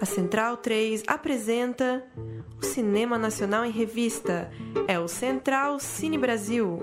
A Central 3 apresenta o Cinema Nacional em Revista. É o Central Cine Brasil.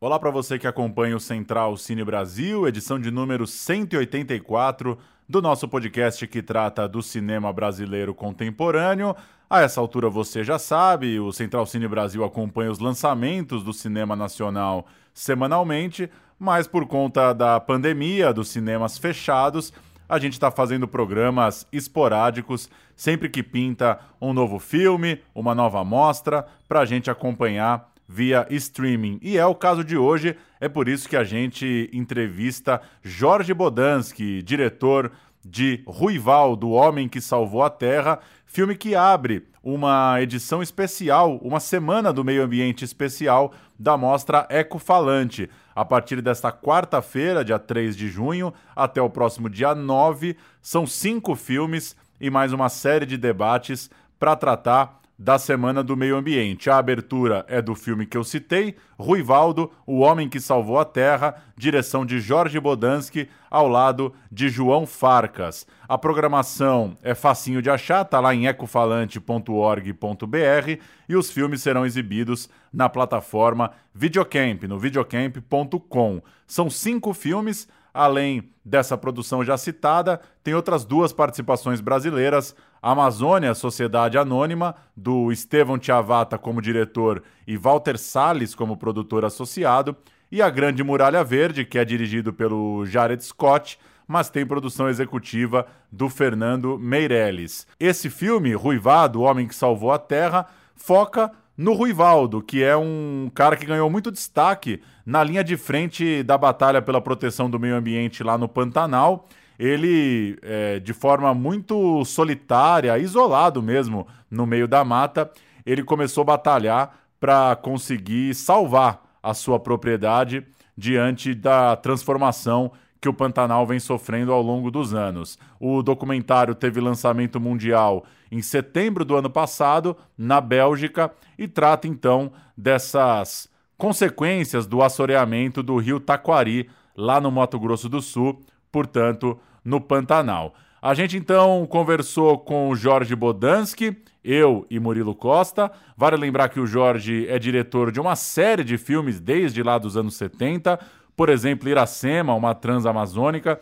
Olá para você que acompanha o Central Cine Brasil, edição de número 184 do nosso podcast que trata do cinema brasileiro contemporâneo. A essa altura você já sabe, o Central Cine Brasil acompanha os lançamentos do cinema nacional semanalmente, mas por conta da pandemia, dos cinemas fechados, a gente está fazendo programas esporádicos sempre que pinta um novo filme, uma nova mostra, para a gente acompanhar via streaming. E é o caso de hoje, é por isso que a gente entrevista Jorge Bodansky, diretor de Ruival, do Homem que Salvou a Terra, filme que abre uma edição especial, uma semana do meio ambiente especial da mostra Ecofalante. A partir desta quarta-feira, dia 3 de junho, até o próximo dia 9, são cinco filmes e mais uma série de debates para tratar da Semana do Meio Ambiente. A abertura é do filme que eu citei, Ruivaldo, O Homem que Salvou a Terra, direção de Jorge Bodansky, ao lado de João Farcas. A programação é facinho de achar, tá lá em ecofalante.org.br e os filmes serão exibidos na plataforma Videocamp, no videocamp.com. São cinco filmes, além dessa produção já citada, tem outras duas participações brasileiras, Amazônia, Sociedade Anônima, do Estevão Tiavata como diretor e Walter Salles como produtor associado, e A Grande Muralha Verde, que é dirigido pelo Jared Scott, mas tem produção executiva do Fernando Meirelles. Esse filme, Ruivado, O Homem que Salvou a Terra, foca no Ruivaldo, que é um cara que ganhou muito destaque na linha de frente da batalha pela proteção do meio ambiente lá no Pantanal ele, é, de forma muito solitária, isolado mesmo, no meio da mata, ele começou a batalhar para conseguir salvar a sua propriedade diante da transformação que o Pantanal vem sofrendo ao longo dos anos. O documentário teve lançamento mundial em setembro do ano passado, na Bélgica, e trata então dessas consequências do assoreamento do rio Taquari, lá no Mato Grosso do Sul, portanto, no Pantanal. A gente então conversou com Jorge Bodansky, eu e Murilo Costa. Vale lembrar que o Jorge é diretor de uma série de filmes desde lá dos anos 70, por exemplo, Iracema, uma transamazônica,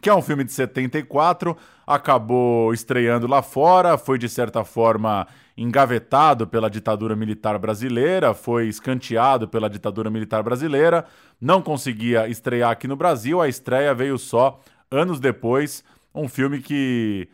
que é um filme de 74, acabou estreando lá fora, foi de certa forma engavetado pela ditadura militar brasileira, foi escanteado pela ditadura militar brasileira, não conseguia estrear aqui no Brasil, a estreia veio só anos depois, um filme que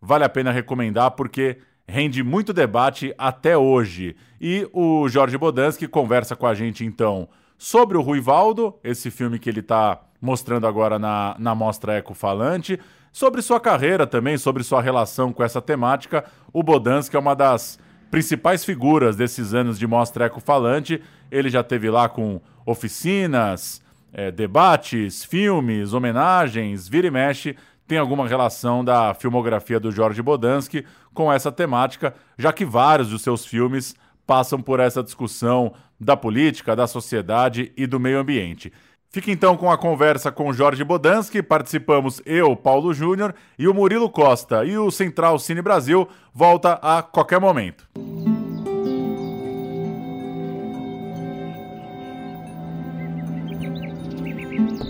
vale a pena recomendar porque rende muito debate até hoje. E o Jorge Bodansky conversa com a gente então sobre o Ruivaldo, esse filme que ele está mostrando agora na, na Mostra Ecofalante, sobre sua carreira também, sobre sua relação com essa temática. O Bodansky é uma das principais figuras desses anos de Mostra Ecofalante. Ele já teve lá com oficinas, é, debates, filmes, homenagens, vira e mexe, tem alguma relação da filmografia do Jorge Bodansky com essa temática, já que vários dos seus filmes passam por essa discussão da política, da sociedade e do meio ambiente. Fique então com a conversa com Jorge Bodansky, participamos eu, Paulo Júnior e o Murilo Costa. E o Central Cine Brasil volta a qualquer momento.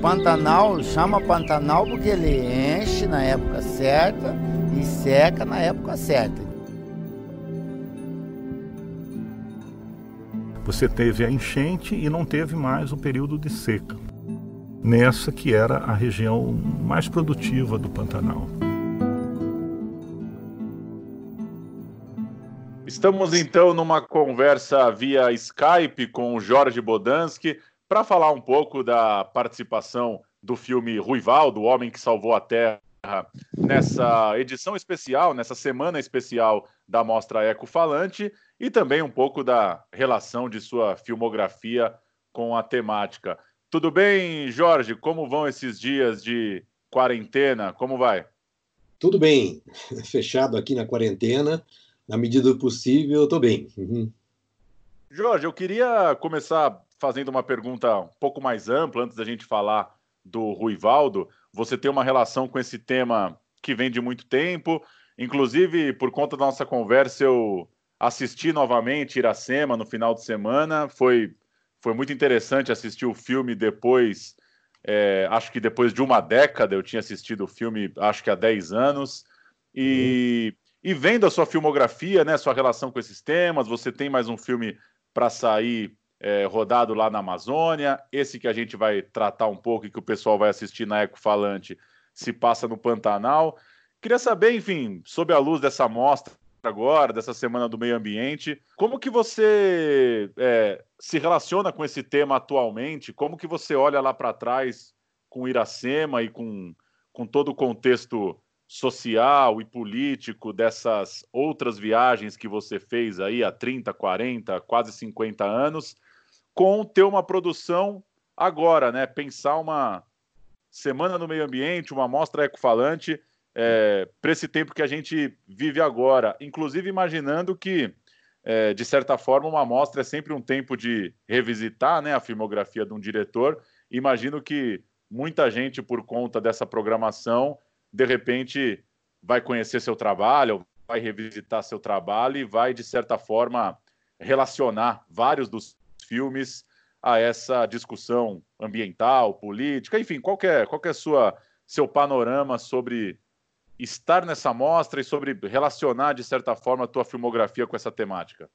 Pantanal chama Pantanal porque ele enche na época certa e seca na época certa. Você teve a enchente e não teve mais o período de seca. Nessa que era a região mais produtiva do Pantanal. Estamos então numa conversa via Skype com Jorge Bodansky para falar um pouco da participação do filme Ruival, do Homem que Salvou a Terra, nessa edição especial, nessa semana especial da Mostra Eco Falante, e também um pouco da relação de sua filmografia com a temática. Tudo bem, Jorge? Como vão esses dias de quarentena? Como vai? Tudo bem. Fechado aqui na quarentena. Na medida do possível, eu estou bem. Uhum. Jorge, eu queria começar fazendo uma pergunta um pouco mais ampla, antes da gente falar do Ruivaldo, você tem uma relação com esse tema que vem de muito tempo. Inclusive, por conta da nossa conversa, eu assisti novamente Iracema no final de semana. Foi, foi muito interessante assistir o filme depois. É, acho que depois de uma década eu tinha assistido o filme, acho que há 10 anos. E, e vendo a sua filmografia, né, sua relação com esses temas, você tem mais um filme para sair é, rodado lá na Amazônia. Esse que a gente vai tratar um pouco e que o pessoal vai assistir na Eco Falante se passa no Pantanal. Queria saber, enfim, sob a luz dessa mostra agora, dessa Semana do Meio Ambiente, como que você é, se relaciona com esse tema atualmente? Como que você olha lá para trás com Iracema e com, com todo o contexto social e político dessas outras viagens que você fez aí há 30, 40, quase 50 anos? com ter uma produção agora, né? Pensar uma semana no meio ambiente, uma mostra ecofalante é, para esse tempo que a gente vive agora. Inclusive imaginando que, é, de certa forma, uma mostra é sempre um tempo de revisitar né, a filmografia de um diretor. Imagino que muita gente, por conta dessa programação, de repente vai conhecer seu trabalho, vai revisitar seu trabalho e vai, de certa forma, relacionar vários dos filmes a essa discussão ambiental, política, enfim, qual é, qual é sua, seu panorama sobre estar nessa mostra e sobre relacionar, de certa forma, a tua filmografia com essa temática?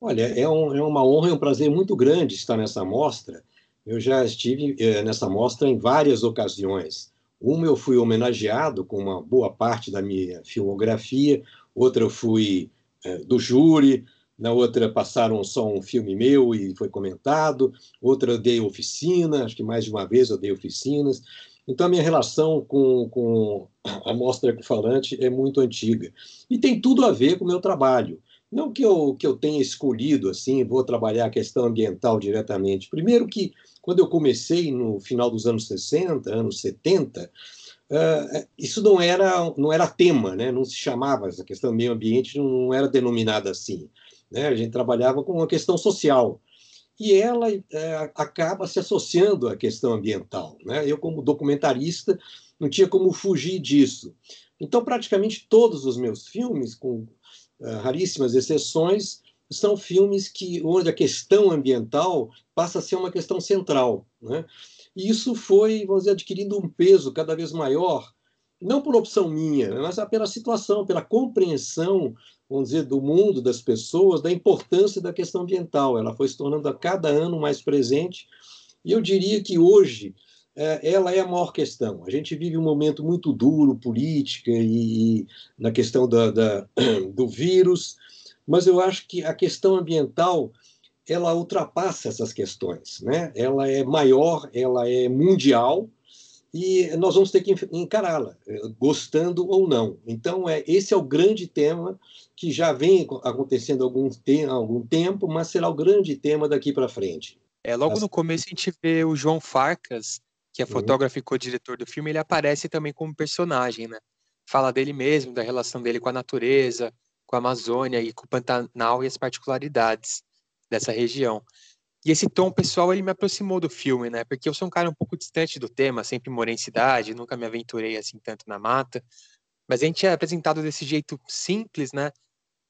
Olha, é, um, é uma honra e um prazer muito grande estar nessa mostra. Eu já estive é, nessa mostra em várias ocasiões. Uma eu fui homenageado com uma boa parte da minha filmografia, outra eu fui é, do júri, na outra passaram só um filme meu e foi comentado, outra eu dei oficina, acho que mais de uma vez eu dei oficinas. Então, a minha relação com, com a mostra ecofalante é muito antiga. E tem tudo a ver com o meu trabalho. Não que eu, que eu tenha escolhido, assim, vou trabalhar a questão ambiental diretamente. Primeiro que, quando eu comecei no final dos anos 60, anos 70, uh, eh, isso não era, não era tema, né? não se chamava, essa questão meio ambiente não era denominada assim. Né? A gente trabalhava com uma questão social. E ela é, acaba se associando à questão ambiental. Né? Eu, como documentarista, não tinha como fugir disso. Então, praticamente todos os meus filmes, com uh, raríssimas exceções, são filmes que onde a questão ambiental passa a ser uma questão central. Né? E isso foi, vamos dizer, adquirindo um peso cada vez maior, não por opção minha, mas pela situação, pela compreensão vamos dizer, do mundo, das pessoas, da importância da questão ambiental. Ela foi se tornando a cada ano mais presente, e eu diria que hoje é, ela é a maior questão. A gente vive um momento muito duro, política e, e na questão da, da, do vírus, mas eu acho que a questão ambiental ela ultrapassa essas questões, né? Ela é maior, ela é mundial, e nós vamos ter que encará-la, eh, gostando ou não. Então, é, esse é o grande tema que já vem acontecendo há algum, te algum tempo, mas será o grande tema daqui para frente. É, logo As... no começo a gente vê o João Farcas, que é uhum. fotógrafo uhum. e co-diretor do filme, ele aparece também como personagem, né? Fala dele mesmo, da relação dele com a natureza, com a Amazônia e com o Pantanal e as particularidades dessa região. E esse tom pessoal, ele me aproximou do filme, né? Porque eu sou um cara um pouco distante do tema, sempre morei em cidade, nunca me aventurei assim tanto na mata. Mas a gente é apresentado desse jeito simples, né?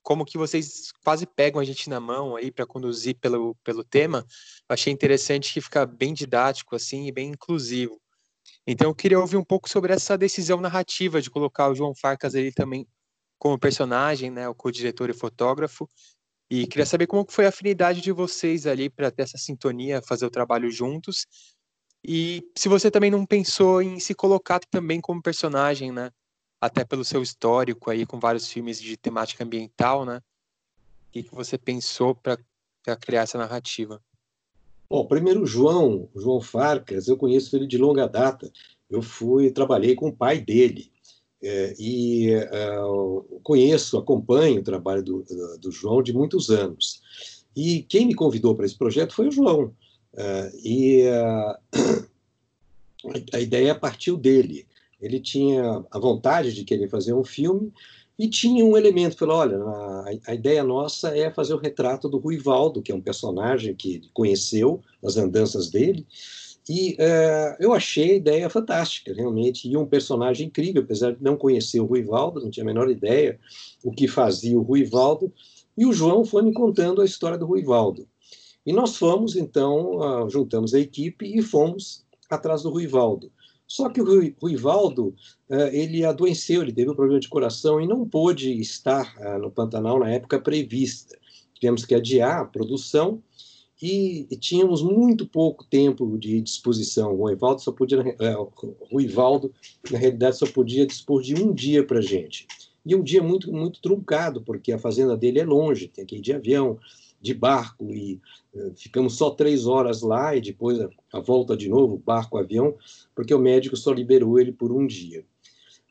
Como que vocês quase pegam a gente na mão aí para conduzir pelo, pelo tema. Eu achei interessante que fica bem didático assim e bem inclusivo. Então eu queria ouvir um pouco sobre essa decisão narrativa de colocar o João Farcas ali também como personagem, né, o co-diretor e fotógrafo, e queria saber como foi a afinidade de vocês ali para ter essa sintonia, fazer o trabalho juntos. E se você também não pensou em se colocar também como personagem, né? Até pelo seu histórico aí com vários filmes de temática ambiental, né? O que, que você pensou para criar essa narrativa? Bom, primeiro João, João Farcas, eu conheço ele de longa data. Eu fui, trabalhei com o pai dele. É, e uh, conheço, acompanho o trabalho do, do, João de muitos anos. E quem me convidou para esse projeto foi o João. Uh, e uh, a ideia partiu dele. Ele tinha a vontade de querer fazer um filme e tinha um elemento, falou, olha, a, a, ideia nossa é fazer o retrato do Ruivaldo, que é um personagem que conheceu as andanças dele, e é, eu achei a ideia fantástica, realmente, e um personagem incrível, apesar de não conhecer o Ruivaldo, não tinha a menor ideia o que fazia o Ruivaldo, e o João foi me contando a história do Ruivaldo. E nós fomos, então, juntamos a equipe e fomos atrás do Ruivaldo. Só que o Ruivaldo, é, ele adoeceu, ele teve um problema de coração e não pôde estar é, no Pantanal na época prevista. Tivemos que adiar a produção e tínhamos muito pouco tempo de disposição. O Ruivaldo só podia, é, o Ruivaldo, na realidade, só podia dispor de um dia para gente. E um dia muito, muito truncado, porque a fazenda dele é longe, tem que ir de avião, de barco, e uh, ficamos só três horas lá, e depois a, a volta de novo, barco, avião, porque o médico só liberou ele por um dia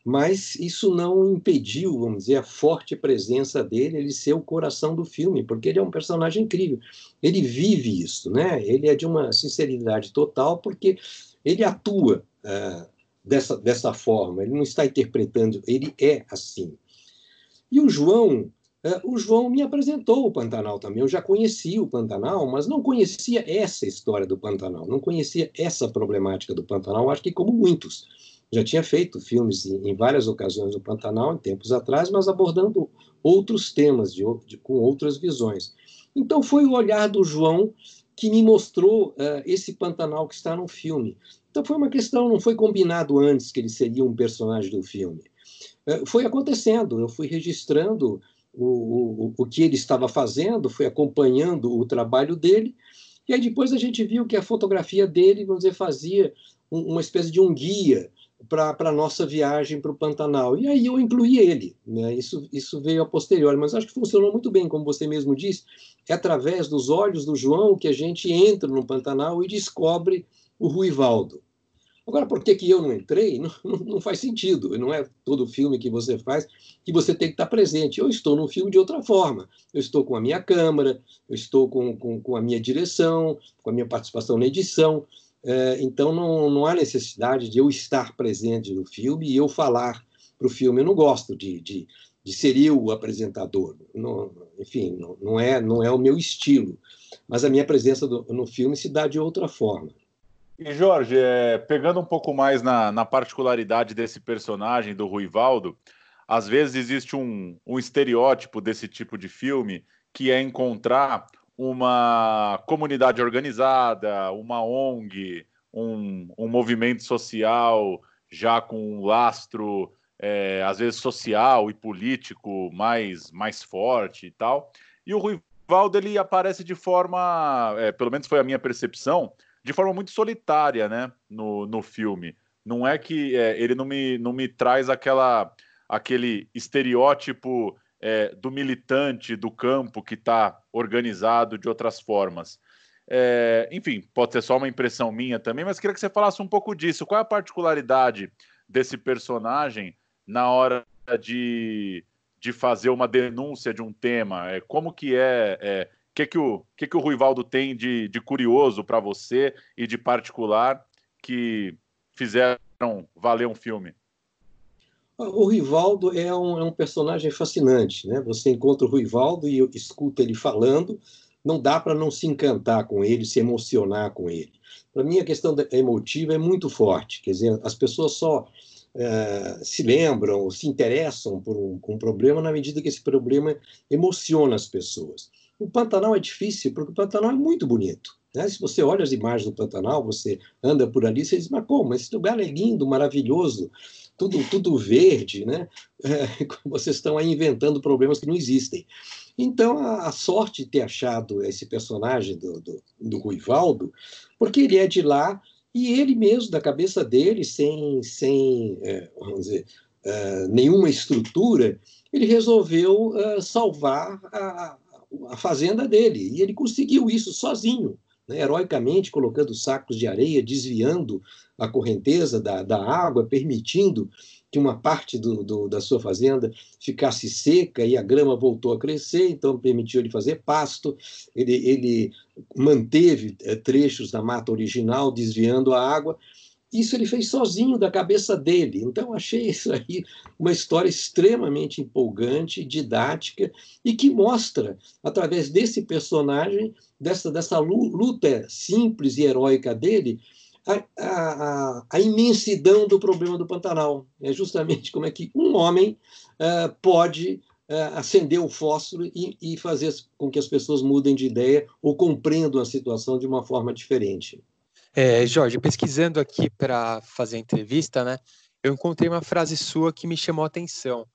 mas isso não impediu, vamos dizer, a forte presença dele, ele ser o coração do filme, porque ele é um personagem incrível. Ele vive isso, né? Ele é de uma sinceridade total, porque ele atua uh, dessa, dessa forma, ele não está interpretando, ele é assim. E o João, uh, o João me apresentou o Pantanal também. Eu já conhecia o Pantanal, mas não conhecia essa história do Pantanal, não conhecia essa problemática do Pantanal, acho que como muitos já tinha feito filmes em, várias ocasiões no Pantanal, em tempos atrás, mas abordando outros temas, de, de, com outras visões. Então foi o olhar do João que me mostrou uh, esse Pantanal que está no filme. Então foi uma questão, não foi combinado antes que ele seria um personagem do filme. Uh, foi acontecendo, eu fui registrando o, o, o que ele estava fazendo, fui acompanhando o trabalho dele, e aí depois a gente viu que a fotografia dele, vamos dizer, fazia um, uma espécie de um guia para a nossa viagem para o Pantanal. E aí eu incluí ele. Né? Isso, isso veio a posteriori, mas acho que funcionou muito bem, como você mesmo disse. É através dos olhos do João que a gente entra no Pantanal e descobre o Ruivaldo. Agora, por que, que eu não entrei? Não, não, faz sentido. Não é todo filme que você faz que você tem que estar presente. Eu estou no filme de outra forma. Eu estou com a minha câmera, eu estou com, com, com a minha direção, com a minha participação na edição. É, então não, não há necessidade de eu estar presente no filme e eu falar para o filme. Eu não gosto de, de, de ser eu o apresentador. Não, enfim, não, não, é, não é o meu estilo. Mas a minha presença do, no filme se dá de outra forma. E Jorge, é, pegando um pouco mais na, na particularidade desse personagem do Ruivaldo, às vezes existe um, um estereótipo desse tipo de filme que é encontrar uma comunidade organizada, uma ONG, um, um movimento social já com um lastro, é, às vezes social e político mais, mais forte e tal. E o Ruivaldo ele aparece de forma, é, pelo menos foi a minha percepção, de forma muito solitária né, no, no filme. Não é que é, ele não me, não me traz aquela, aquele estereótipo é, do militante do campo que está organizado de outras formas. É, enfim, pode ser só uma impressão minha também, mas queria que você falasse um pouco disso. Qual é a particularidade desse personagem na hora de, de fazer uma denúncia de um tema? É, como que é, é que que o que que o Ruivaldo tem de, de curioso para você e de particular que fizeram valer um filme? O Rivaldo é um, é um, personagem fascinante, né? Você encontra o Rivaldo e escuta ele falando, não dá para não se encantar com ele, se emocionar com ele. Para mim, a questão emotiva é muito forte, quer dizer, as pessoas só é, se lembram, se interessam por um, um problema na medida que esse problema emociona as pessoas. O Pantanal é difícil, porque o Pantanal é muito bonito. Né? Se você olha as imagens do Pantanal, você anda por ali, você diz, mas como? Esse lugar é lindo, maravilhoso tudo, tudo verde, né? É, vocês estão aí inventando problemas que não existem. Então, a, a sorte de ter achado esse personagem do, do, do Ruivaldo, porque ele é de lá e ele mesmo, da cabeça dele, sem, sem é, vamos dizer, é, nenhuma estrutura, ele resolveu é, salvar a, a fazenda dele. E ele conseguiu isso sozinho né, heroicamente colocando sacos de areia, desviando a correnteza da, da água, permitindo que uma parte do, do, da sua fazenda ficasse seca e a grama voltou a crescer, então permitiu ele fazer pasto. Ele, ele manteve é, trechos da mata original, desviando a água. Isso ele fez sozinho da cabeça dele. Então, achei isso aí uma história extremamente empolgante, didática e que mostra, através desse personagem, dessa, dessa luta simples e heróica dele, a, a, a, imensidão do problema do Pantanal. É justamente como é que um homem uh, pode uh, acender o fósforo e, e fazer com que as pessoas mudem de ideia ou compreendam a situação de uma forma diferente. É, Jorge, pesquisando aqui para fazer a entrevista, né, eu encontrei uma frase sua que me chamou a atenção.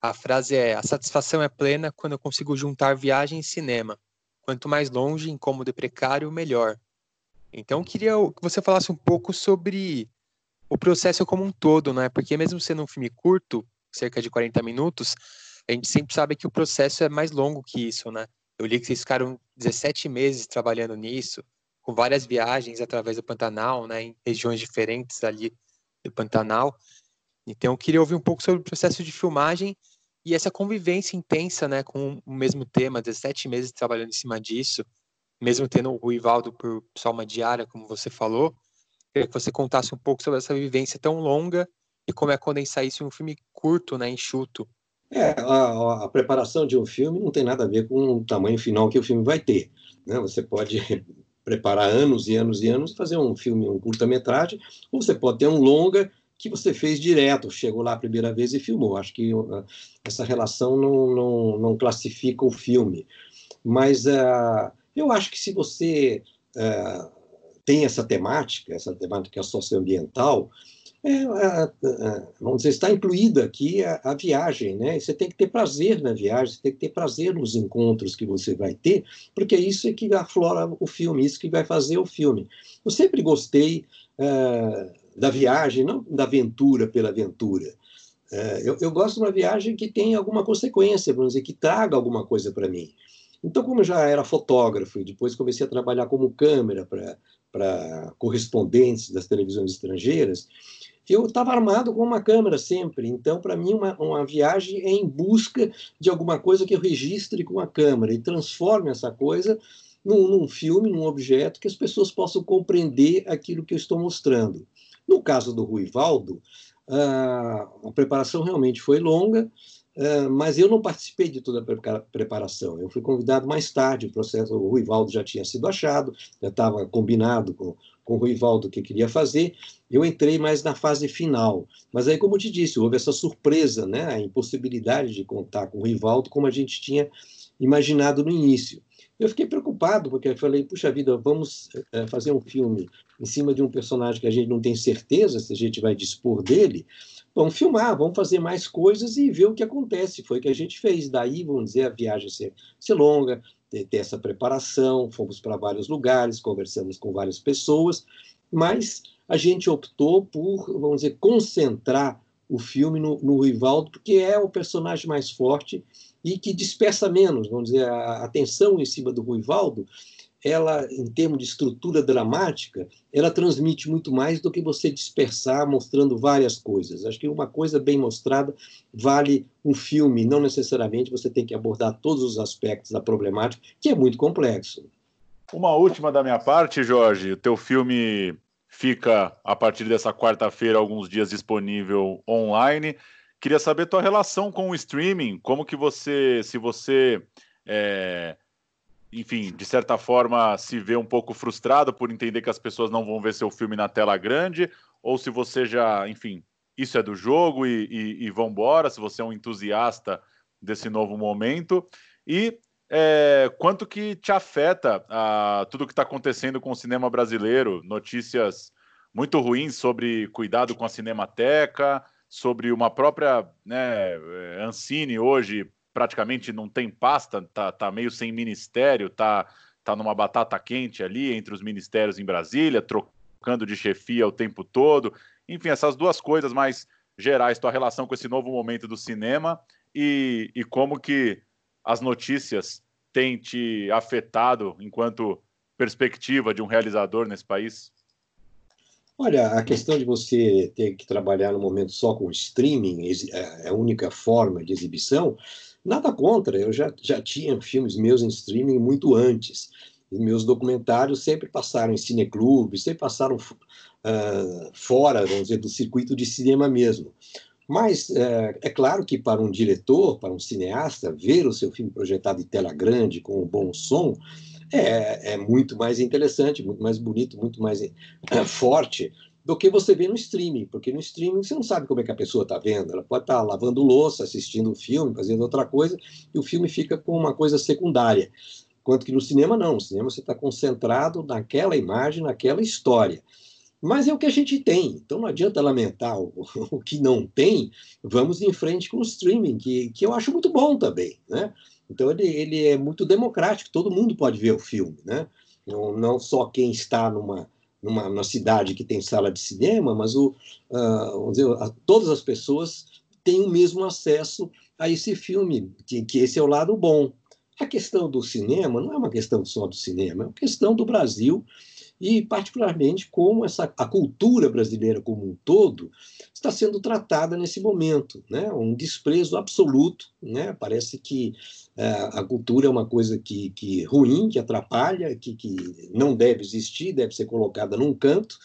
A frase é: A satisfação é plena quando eu consigo juntar viagem e cinema. Quanto mais longe, incômodo e precário, melhor. Então, eu queria que você falasse um pouco sobre o processo como um todo, né? Porque mesmo sendo um filme curto, cerca de 40 minutos, a gente sempre sabe que o processo é mais longo que isso, né? Eu li que vocês ficaram 17 meses trabalhando nisso, com várias viagens através do Pantanal, né, em regiões diferentes ali do Pantanal. Então, eu queria ouvir um pouco sobre o processo de filmagem e essa convivência intensa, né, com o mesmo tema, 17 meses trabalhando em cima disso, mesmo tendo o Ivaldo por só uma diária, como você falou. Queria que você contasse um pouco sobre essa vivência tão longa e como é condensar isso em um filme curto, né, enxuto. É, a, a, preparação de um filme não tem nada a ver com o tamanho final que o filme vai ter. Né? Você pode preparar anos e anos e anos fazer um filme, um curta-metragem, ou você pode ter um longa que você fez direto, chegou lá a primeira vez e filmou. Acho que uh, essa relação não, não, não, classifica o filme. Mas uh, eu acho que se você uh, tem essa temática, essa temática socioambiental, é, é, é, vamos dizer, está incluída aqui a, a, viagem, né? Você tem que ter prazer na viagem, você tem que ter prazer nos encontros que você vai ter, porque isso é que aflora o filme, isso que vai fazer o filme. Eu sempre gostei é, da viagem, não da aventura pela aventura. É, eu, eu, gosto de uma viagem que tenha alguma consequência, vamos dizer, que traga alguma coisa para mim. Então, como eu já era fotógrafo e depois comecei a trabalhar como câmera para correspondentes das televisões estrangeiras, eu estava armado com uma câmera sempre. Então, para mim, uma, uma viagem é em busca de alguma coisa que eu registre com a câmera e transforme essa coisa num, num filme, num objeto que as pessoas possam compreender aquilo que eu estou mostrando. No caso do Ruivaldo, a preparação realmente foi longa, mas eu não participei de toda a preparação. Eu fui convidado mais tarde, o processo, o Ruivaldo já tinha sido achado, já estava combinado com com o Ruivaldo que queria fazer, eu entrei mais na fase final. Mas aí, como eu te disse, houve essa surpresa, né, a impossibilidade de contar com o Rivaldo como a gente tinha imaginado no início. Eu fiquei preocupado, porque eu falei, puxa vida, vamos é, fazer um filme em cima de um personagem que a gente não tem certeza se a gente vai dispor dele. Vamos filmar, vamos fazer mais coisas e ver o que acontece. Foi o que a gente fez. Daí, vamos dizer, a viagem ser, ser longa, ter essa preparação, fomos para vários lugares, conversamos com várias pessoas, mas a gente optou por, vamos dizer, concentrar o filme no, no Rivaldo, porque é o personagem mais forte e que dispersa menos, vamos dizer, a atenção em cima do Ruivaldo ela, em termos de estrutura dramática, ela transmite muito mais do que você dispersar mostrando várias coisas. Acho que uma coisa bem mostrada vale um filme, não necessariamente você tem que abordar todos os aspectos da problemática, que é muito complexo. Uma última da minha parte, Jorge. O teu filme fica, a partir dessa quarta-feira, alguns dias disponível online. Queria saber tua relação com o streaming, como que você, se você é, enfim, de certa forma, se vê um pouco frustrado por entender que as pessoas não vão ver seu filme na tela grande, ou se você já, enfim, isso é do jogo e, e, e vambora, se você é um entusiasta desse novo momento, e é, quanto que te afeta a, tudo que está acontecendo com o cinema brasileiro, notícias muito ruins sobre cuidado com a cinemateca, sobre uma própria né, Ancine hoje praticamente não tem pasta, tá, tá meio sem ministério, tá, tá numa batata quente ali entre os ministérios em Brasília, trocando de chefia o tempo todo. Enfim, essas duas coisas mais gerais, tua relação com esse novo momento do cinema e, e como que as notícias têm te afetado enquanto perspectiva de um realizador nesse país? Olha, a questão de você ter que trabalhar no momento só com streaming, é, é a única forma de exibição, Nada contra, eu já, já tinha filmes meus em streaming muito antes. E meus documentários sempre passaram em cineclubes, sempre passaram uh, fora, vamos dizer, do circuito de cinema mesmo. Mas é, é, claro que para um diretor, para um cineasta, ver o seu filme projetado em tela grande, com um bom som, é, é muito mais interessante, muito mais bonito, muito mais é, forte do que você vê no streaming, porque no streaming você não sabe como é que a pessoa está vendo. Ela pode estar tá lavando louça, assistindo o filme, fazendo outra coisa, e o filme fica com uma coisa secundária. Enquanto que no cinema não, no cinema você está concentrado naquela imagem, naquela história. Mas é o que a gente tem, então não adianta lamentar o, o que não tem, vamos em frente com o streaming, que, que eu acho muito bom também, né? Então ele, ele é muito democrático, todo mundo pode ver o filme, né? Não, não só quem está numa, numa, numa cidade que tem sala de cinema, mas o, uh, dizer, a, todas as pessoas têm o mesmo acesso a esse filme, que, que esse é o lado bom. A questão do cinema não é uma questão só do cinema, é uma questão do Brasil e particularmente como essa a cultura brasileira como um todo está sendo tratada nesse momento, né? Um desprezo absoluto, né? Parece que é, a cultura é uma coisa que, que ruim, que atrapalha, que, que não deve existir, deve ser colocada num canto.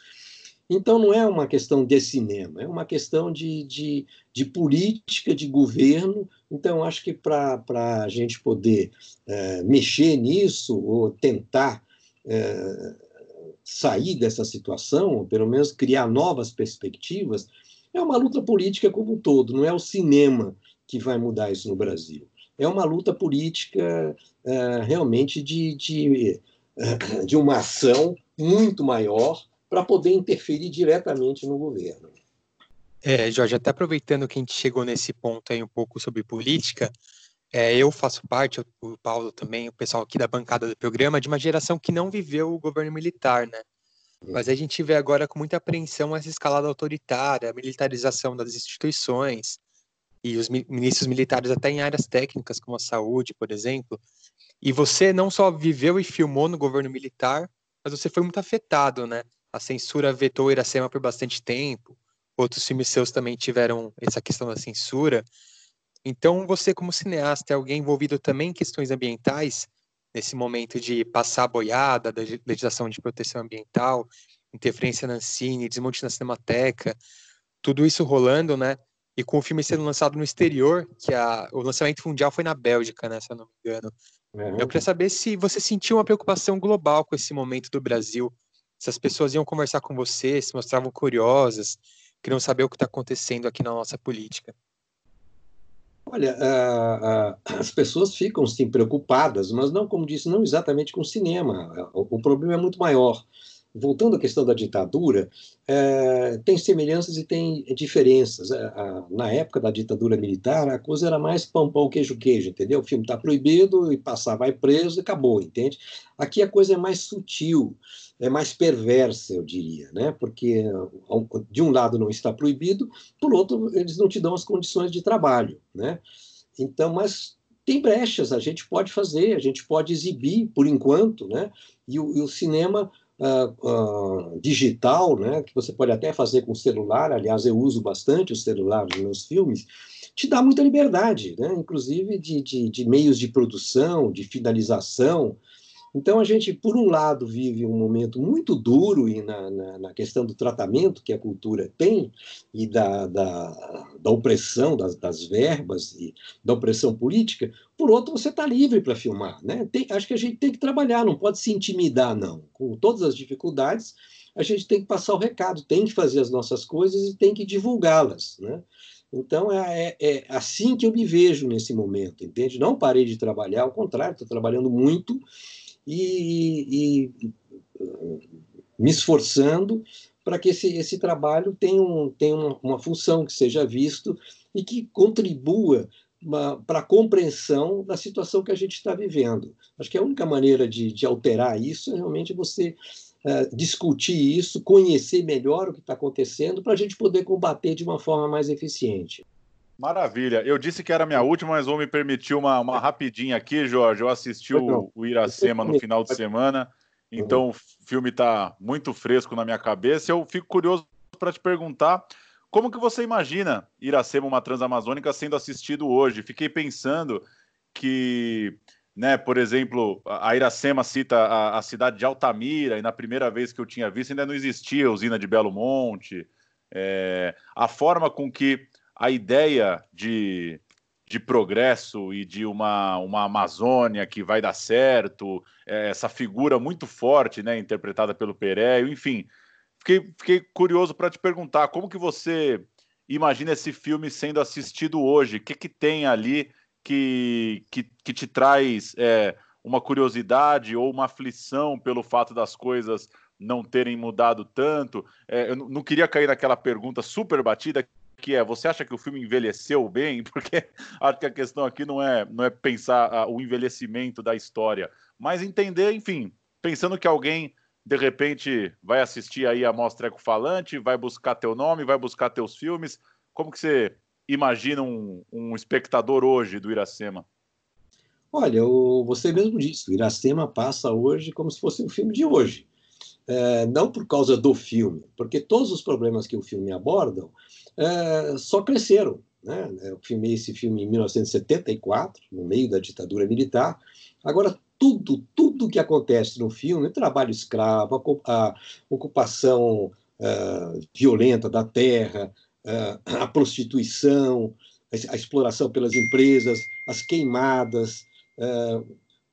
Então, não é uma questão de cinema, é uma questão de, de, de política, de governo. Então, acho que para a gente poder é, mexer nisso, ou tentar é, sair dessa situação, pelo menos criar novas perspectivas, é uma luta política como um todo, não é o cinema que vai mudar isso no Brasil. É uma luta política é, realmente de, de, é, de uma ação muito maior para poder interferir diretamente no governo. É, Jorge, até aproveitando que a gente chegou nesse ponto aí um pouco sobre política, é, eu faço parte, o Paulo também, o pessoal aqui da bancada do programa, de uma geração que não viveu o governo militar, né? Mas a gente vê agora com muita apreensão essa escalada autoritária, a militarização das instituições e os ministros militares até em áreas técnicas como a saúde, por exemplo. E você não só viveu e filmou no governo militar, mas você foi muito afetado, né? A censura vetou Iracema por bastante tempo. Outros filmes seus também tiveram essa questão da censura. Então, você, como cineasta, é alguém envolvido também em questões ambientais, nesse momento de passar a boiada da legislação de proteção ambiental, interferência na Ancine, desmonte na Cinemateca, tudo isso rolando, né? E com o filme sendo lançado no exterior, que a, o lançamento mundial foi na Bélgica, né? Se eu não me engano. Uhum. Eu queria saber se você sentiu uma preocupação global com esse momento do Brasil, se as pessoas iam conversar com você, se mostravam curiosas, queriam saber o que está acontecendo aqui na nossa política. Olha, as pessoas ficam sim preocupadas, mas não, como disse, não exatamente com o cinema. O, o problema é muito maior. Voltando à questão da ditadura, é, tem semelhanças e tem diferenças. É, a, na época da ditadura militar, a coisa era mais pão, pão, queijo, queijo, entendeu? O filme está proibido e passar vai preso e acabou, entende? Aqui a coisa é mais sutil é mais perversa, eu diria, né? porque de um lado não está proibido, por outro eles não te dão as condições de trabalho. Né? Então, mas tem brechas, a gente pode fazer, a gente pode exibir por enquanto, né? e, o, e o cinema uh, uh, digital, né? que você pode até fazer com celular, aliás, eu uso bastante o celular nos meus filmes, te dá muita liberdade, né? inclusive de, de, de meios de produção, de finalização, então, a gente, por um lado, vive um momento muito duro na, na, na questão do tratamento que a cultura tem e da, da, da opressão das, das, verbas e da opressão política. Por outro, você está livre para filmar. Né? Tem, acho que a gente tem que trabalhar, não pode se intimidar, não. Com todas as dificuldades, a gente tem que passar o recado, tem que fazer as nossas coisas e tem que divulgá-las. Né? Então, é, é, é, assim que eu me vejo nesse momento, entende? Não parei de trabalhar, ao contrário, estou trabalhando muito e, e me esforçando para que esse, esse trabalho tenha, um, tenha uma, uma função, que seja visto e que contribua para a compreensão da situação que a gente está vivendo. Acho que a única maneira de, de alterar isso é realmente você uh, discutir isso, conhecer melhor o que está acontecendo, para a gente poder combater de uma forma mais eficiente. Maravilha. Eu disse que era minha última, mas vou me permitir uma, uma rapidinha aqui, Jorge. Eu assisti o, o Iracema no final de semana, então o filme está muito fresco na minha cabeça. Eu fico curioso para te perguntar como que você imagina Iracema, uma transamazônica, sendo assistido hoje? Fiquei pensando que né? Por exemplo, a Iracema cita a, a, cidade de Altamira, e na primeira vez que eu tinha visto ainda não existia a usina de Belo Monte. É, a forma com que a ideia de, de progresso e de uma, uma Amazônia que vai dar certo, é, essa figura muito forte, né, interpretada pelo Pereio, enfim. Fiquei, fiquei curioso para te perguntar como que você imagina esse filme sendo assistido hoje? O que, que tem ali que, que, que te traz é, uma curiosidade ou uma aflição pelo fato das coisas não terem mudado tanto? É, eu não queria cair naquela pergunta super batida que é, você acha que o filme envelheceu bem? Porque acho que a questão aqui não é, não é pensar uh, o envelhecimento da história, mas entender, enfim, pensando que alguém de repente vai assistir aí a Mostra Eco Falante, vai buscar teu nome, vai buscar teus filmes, como que você imagina um, um espectador hoje do Iracema? Olha, o, você mesmo disse, o Iracema passa hoje como se fosse um filme de hoje. É, não por causa do filme, porque todos os problemas que o filme aborda é, só cresceram. Né? Eu filmei esse filme em 1974, no meio da ditadura militar. Agora, tudo, tudo que acontece no filme, trabalho escravo, a, ocupação uh, violenta da terra, a prostituição, a, exploração pelas empresas, as queimadas,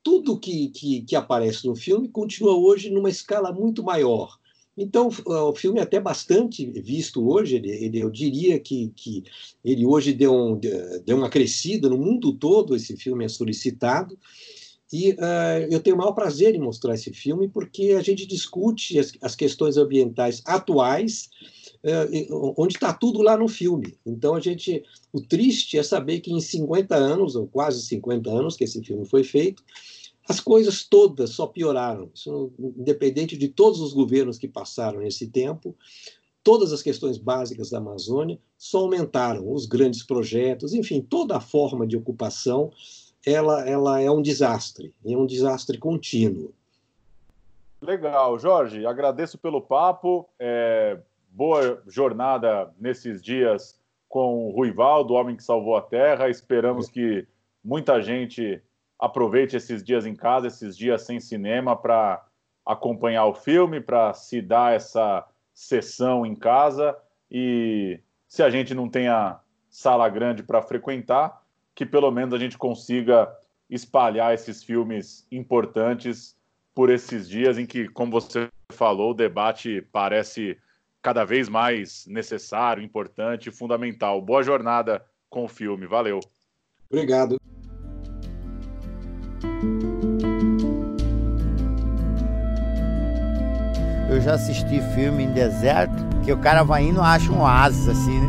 tudo que, que, que, aparece no filme continua hoje numa escala muito maior. Então, o filme é até bastante visto hoje, ele, ele eu diria que, que ele hoje deu, um, deu uma crescida no mundo todo, esse filme é solicitado, e uh, eu tenho o maior prazer em mostrar esse filme porque a gente discute as, as questões ambientais atuais, uh, onde está tudo lá no filme. Então a gente, o triste é saber que em 50 anos ou quase 50 anos que esse filme foi feito, as coisas todas só pioraram. Isso, independente de todos os governos que passaram nesse tempo, todas as questões básicas da Amazônia só aumentaram. Os grandes projetos, enfim, toda a forma de ocupação ela, ela é um desastre, é um desastre contínuo. Legal, Jorge, agradeço pelo papo. É, boa jornada nesses dias com o Ruivaldo, o homem que salvou a terra. Esperamos que muita gente aproveite esses dias em casa, esses dias sem cinema, para acompanhar o filme, para se dar essa sessão em casa. E se a gente não tem a sala grande para frequentar, que pelo menos a gente consiga espalhar esses filmes importantes por esses dias em que, como você falou, o debate parece cada vez mais necessário, importante e fundamental. Boa jornada com o filme. Valeu. Obrigado. Já assisti filme em deserto que o cara vai indo acha um oásis assim, né?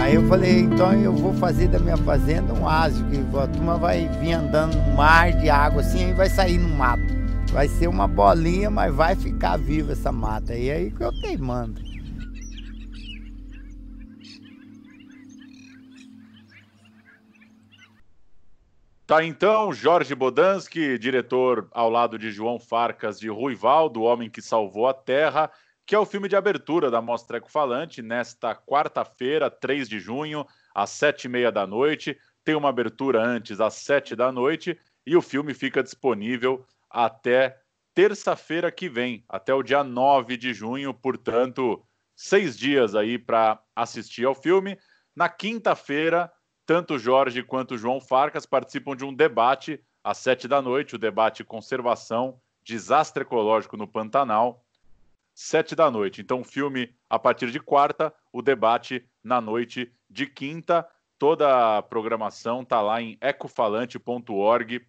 Aí eu falei, então eu vou fazer da minha fazenda um ásio, que a turma vai vir andando no mar de água assim, aí vai sair no mato. Vai ser uma bolinha, mas vai ficar viva essa mata. E aí que eu teimando. Tá então, Jorge Bodansky, diretor ao lado de João Farcas de Ruival, do Homem que Salvou a Terra que é o filme de abertura da Mostra Eco Falante, nesta quarta-feira, 3 de junho, às sete e meia da noite. Tem uma abertura antes, às sete da noite, e o filme fica disponível até terça-feira que vem, até o dia 9 de junho, portanto, seis dias aí para assistir ao filme. Na quinta-feira, tanto Jorge quanto João Farcas participam de um debate às sete da noite, o debate Conservação, Desastre Ecológico no Pantanal, sete da noite. Então, filme a partir de quarta, o debate na noite de quinta. Toda a programação está lá em ecofalante.org.br.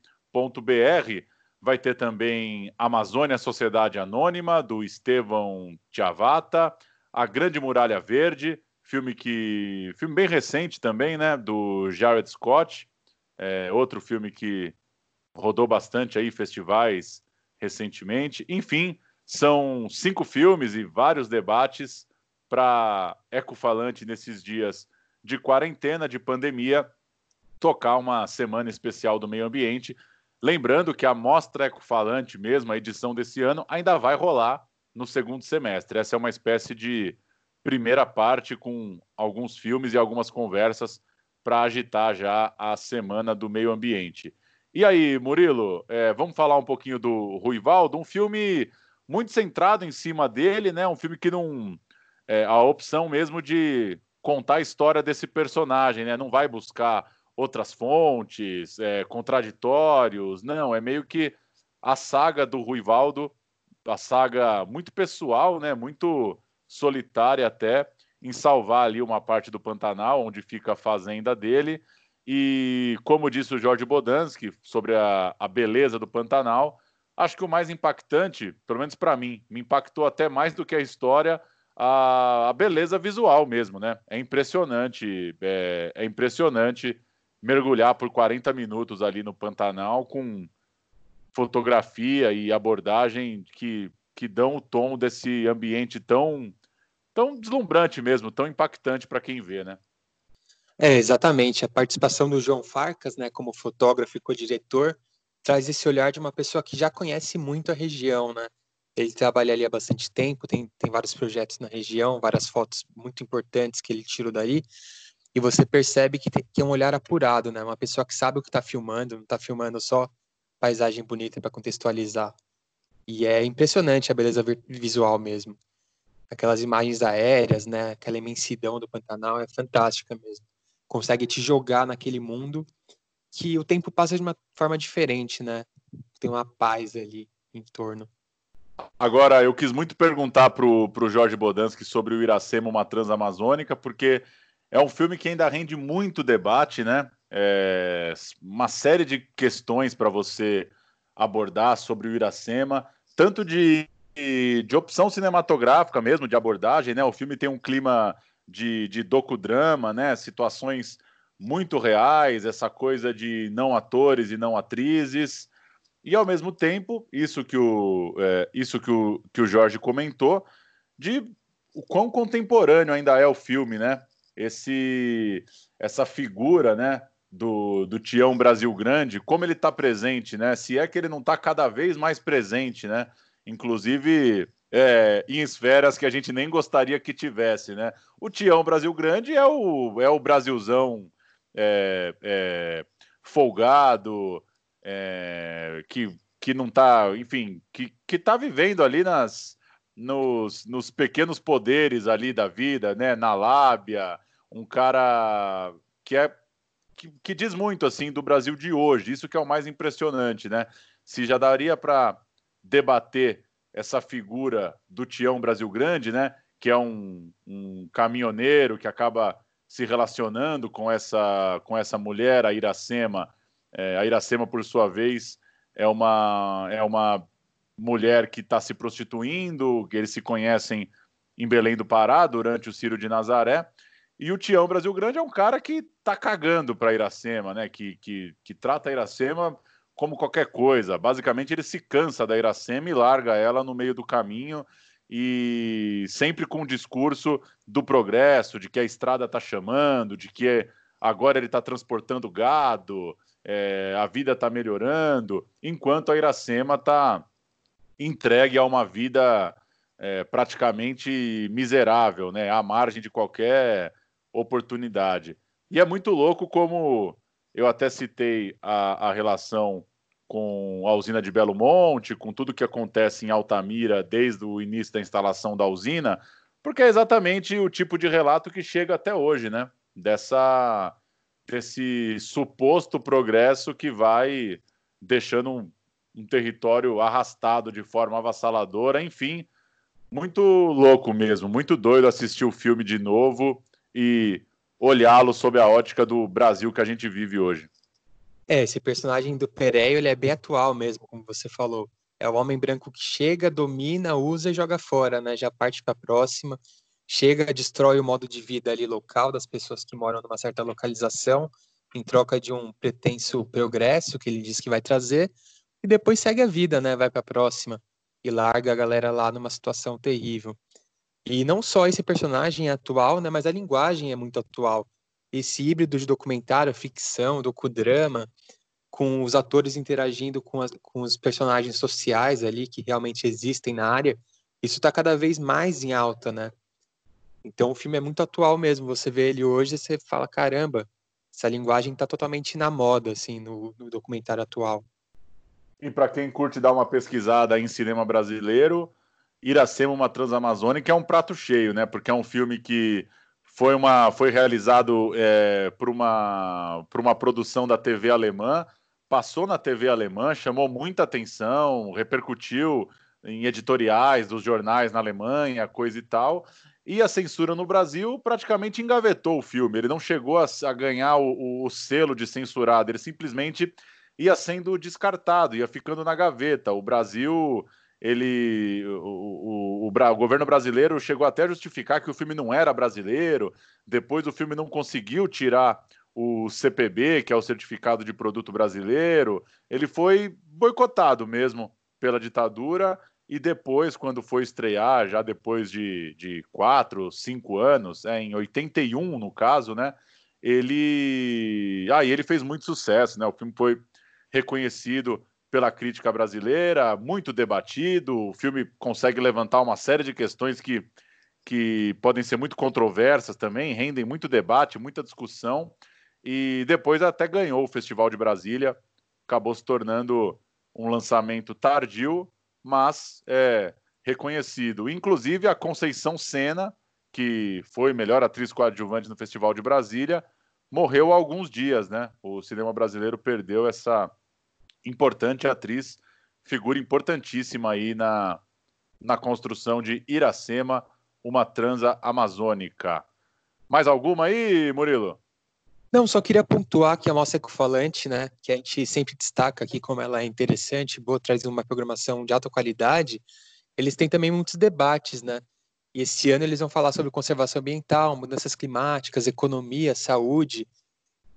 Vai ter também Amazônia Sociedade Anônima, do Estevão Tiavata, A Grande Muralha Verde, filme que. filme bem recente também, né? Do Jared Scott. É, outro filme que rodou bastante aí festivais recentemente. Enfim, são cinco filmes e vários debates para Ecofalante nesses dias de quarentena, de pandemia, tocar uma semana especial do meio ambiente. Lembrando que a Mostra Ecofalante, mesmo, a edição desse ano, ainda vai rolar no segundo semestre. Essa é uma espécie de primeira parte com alguns filmes e algumas conversas para agitar já a semana do meio ambiente. E aí, Murilo, é, vamos falar um pouquinho do Ruivaldo, um filme muito centrado em cima dele, né? Um filme que não. É, a opção mesmo de contar a história desse personagem, né? Não vai buscar outras fontes, é, contraditórios, não, é meio que a saga do Ruivaldo, a saga muito pessoal, né? Muito solitária até, em salvar ali uma parte do Pantanal, onde fica a fazenda dele. E como disse o Jorge Bodansky sobre a, a beleza do Pantanal, acho que o mais impactante, pelo menos para mim, me impactou até mais do que a história, a, a beleza visual mesmo, né? É impressionante, é, é, impressionante mergulhar por 40 minutos ali no Pantanal com fotografia e abordagem que, que dão o tom desse ambiente tão, tão deslumbrante mesmo, tão impactante para quem vê, né? É, exatamente. A participação do João Farcas, né, como fotógrafo e co-diretor, traz esse olhar de uma pessoa que já conhece muito a região, né? Ele trabalha ali há bastante tempo, tem, tem vários projetos na região, várias fotos muito importantes que ele tirou daí, e você percebe que, tem, que é um olhar apurado, né? Uma pessoa que sabe o que está filmando, não está filmando só paisagem bonita para contextualizar. E é impressionante a beleza visual mesmo. Aquelas imagens aéreas, né? Aquela imensidão do Pantanal é fantástica mesmo. Consegue te jogar naquele mundo que o tempo passa de uma forma diferente, né? Tem uma paz ali em torno. Agora, eu quis muito perguntar para o Jorge Bodansky sobre o Iracema, uma transamazônica, porque é um filme que ainda rende muito debate, né? É uma série de questões para você abordar sobre o Iracema, tanto de, de opção cinematográfica mesmo, de abordagem, né? O filme tem um clima de, de docudrama, né? Situações muito reais, essa coisa de não atores e não atrizes. E ao mesmo tempo, isso que o, é, isso que o, que o Jorge comentou, de o quão contemporâneo ainda é o filme, né? Esse, essa figura, né? Do, do Tião Brasil Grande, como ele está presente, né? Se é que ele não está cada vez mais presente, né? Inclusive é, em esferas que a gente nem gostaria que tivesse, né? O Tião Brasil Grande é o, é o Brasilzão é, é, folgado, é, que, que não está, enfim, que, que tá vivendo ali nas, nos, nos pequenos poderes ali da vida, né? Na lábia, um cara que é que, que, diz muito assim do Brasil de hoje. Isso que é o mais impressionante, né? Se já daria para debater essa figura do Tião Brasil Grande, né? Que é um, um caminhoneiro que acaba se relacionando com essa com essa mulher, a Iracema, é, a Iracema, por sua vez, é uma, é uma mulher que está se prostituindo, que eles se conhecem em Belém do Pará durante o Ciro de Nazaré. E o Tião Brasil Grande é um cara que tá cagando para Iracema, né? Que, que, que trata a Iracema como qualquer coisa. Basicamente, ele se cansa da Iracema e larga ela no meio do caminho e sempre com o discurso do progresso, de que a estrada está chamando, de que agora ele está transportando gado, é, a vida está melhorando, enquanto a Iracema está entregue a uma vida é, praticamente miserável, né, à margem de qualquer oportunidade. E é muito louco como eu até citei a, a relação com a usina de Belo Monte, com tudo que acontece em Altamira desde o início da instalação da usina, porque é exatamente o tipo de relato que chega até hoje, né? Dessa desse suposto progresso que vai deixando um, um território arrastado de forma avassaladora, enfim, muito louco mesmo, muito doido assistir o filme de novo e olhá-lo sob a ótica do Brasil que a gente vive hoje. É, esse personagem do Pereio, ele é bem atual mesmo, como você falou. É o homem branco que chega, domina, usa e joga fora, né? Já parte para a próxima chega, destrói o modo de vida ali local das pessoas que moram numa certa localização, em troca de um pretenso progresso que ele diz que vai trazer, e depois segue a vida, né? Vai para a próxima e larga a galera lá numa situação terrível. E não só esse personagem é atual, né? Mas a linguagem é muito atual. Esse híbrido de documentário, ficção, docudrama, com os atores interagindo com, as, com os personagens sociais ali que realmente existem na área, isso está cada vez mais em alta, né? Então o filme é muito atual mesmo. Você vê ele hoje e você fala, caramba, essa linguagem está totalmente na moda, assim, no, no documentário atual. E para quem curte dar uma pesquisada em cinema brasileiro, Iracema, uma Transamazônica é um prato cheio, né? Porque é um filme que foi, uma, foi realizado é, por, uma, por uma produção da TV alemã, passou na TV alemã, chamou muita atenção, repercutiu em editoriais dos jornais na Alemanha, coisa e tal. E a censura no Brasil praticamente engavetou o filme. Ele não chegou a, a ganhar o, o, selo de censurado, ele simplesmente ia sendo descartado, ia ficando na gaveta. O Brasil, ele, o, o, o, o governo brasileiro chegou até a justificar que o filme não era brasileiro. Depois o filme não conseguiu tirar o CPB, que é o certificado de produto brasileiro. Ele foi boicotado mesmo pela ditadura e depois, quando foi estrear, já depois de, de quatro, cinco anos, é, em 81 no caso, né? Ele. Ah, ele fez muito sucesso, né? O filme foi reconhecido pela crítica brasileira, muito debatido. O filme consegue levantar uma série de questões que, que podem ser muito controversas também, rendem muito debate, muita discussão. E depois até ganhou o Festival de Brasília, acabou se tornando um lançamento tardio, mas é reconhecido. Inclusive a Conceição Sena, que foi melhor atriz coadjuvante no Festival de Brasília, morreu há alguns dias, né? O cinema brasileiro perdeu essa importante atriz, figura importantíssima aí na, na construção de Iracema, uma transa amazônica. Mais alguma aí, Murilo? Não, só queria pontuar que a nossa ecofalante, né, que a gente sempre destaca aqui como ela é interessante, boa, traz uma programação de alta qualidade, eles têm também muitos debates, né? E esse ano eles vão falar sobre conservação ambiental, mudanças climáticas, economia, saúde,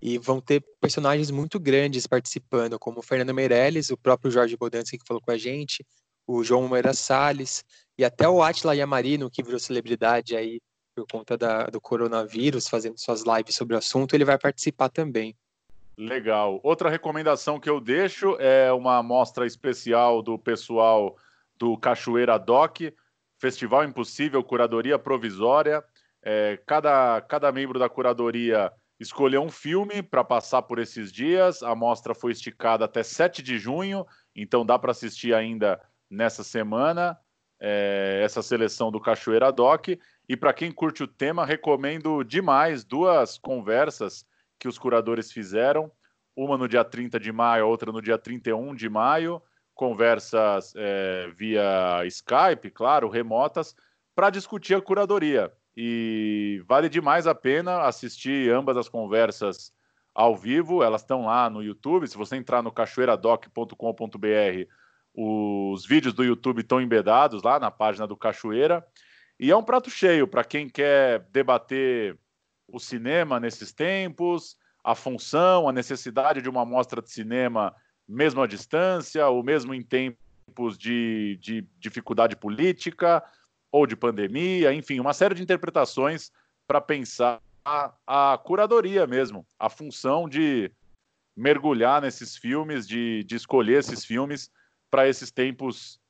e vão ter personagens muito grandes participando, como o Fernando Meirelles, o próprio Jorge Bodansky que falou com a gente, o João Moreira Salles, e até o Atila Yamarino, que virou celebridade aí por conta da, do coronavírus, fazendo suas lives sobre o assunto, ele vai participar também. Legal. Outra recomendação que eu deixo é uma amostra especial do pessoal do Cachoeira Doc, Festival Impossível, Curadoria Provisória. É, cada, cada membro da curadoria escolheu um filme para passar por esses dias. A mostra foi esticada até 7 de junho, então dá para assistir ainda nessa semana é, essa seleção do Cachoeira Doc. E para quem curte o tema, recomendo demais duas conversas que os curadores fizeram, uma no dia 30 de maio, outra no dia 31 de maio, conversas é, via Skype, claro, remotas, para discutir a curadoria. E vale demais a pena assistir ambas as conversas ao vivo, elas estão lá no YouTube. Se você entrar no cachoeiradoc.com.br, os vídeos do YouTube estão embedados lá na página do Cachoeira. E é um prato cheio para quem quer debater o cinema nesses tempos, a função, a necessidade de uma mostra de cinema mesmo à distância, ou mesmo em tempos de, de dificuldade política ou de pandemia, enfim, uma série de interpretações para pensar a, a, curadoria mesmo, a função de mergulhar nesses filmes, de, de escolher esses filmes para esses tempos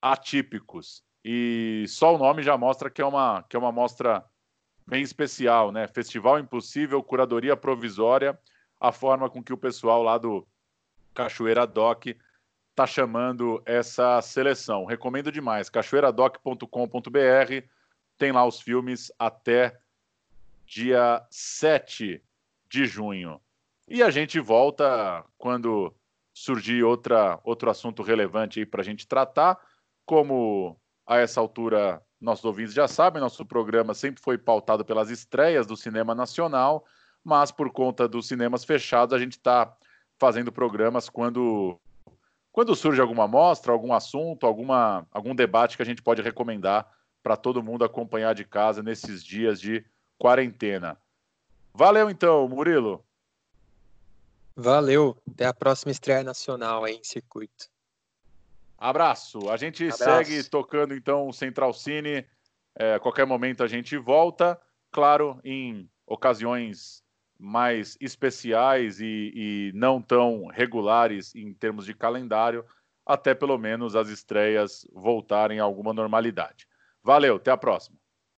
atípicos. E só o nome já mostra que é uma, que é uma mostra bem especial, né? Festival Impossível, Curadoria Provisória, a forma com que o pessoal lá do Cachoeira Doc está chamando essa seleção. Recomendo demais, cachoeiradoc.com.br, tem lá os filmes até dia 7 de junho. E a gente volta quando surgir outra, outro assunto relevante aí para a gente tratar, como a essa altura, nossos ouvintes já sabem, nosso programa sempre foi pautado pelas estreias do cinema nacional, mas por conta dos cinemas fechados, a gente está fazendo programas quando, quando surge alguma mostra, algum assunto, alguma, algum debate que a gente pode recomendar para todo mundo acompanhar de casa nesses dias de quarentena. Valeu então, Murilo. Valeu. Até a próxima estreia nacional aí em circuito. Abraço. A gente Abraço. segue tocando então o Central Cine. É, a qualquer momento a gente volta, claro, em ocasiões mais especiais e, e não tão regulares em termos de calendário, até pelo menos as estreias voltarem a alguma normalidade. Valeu, até a próxima.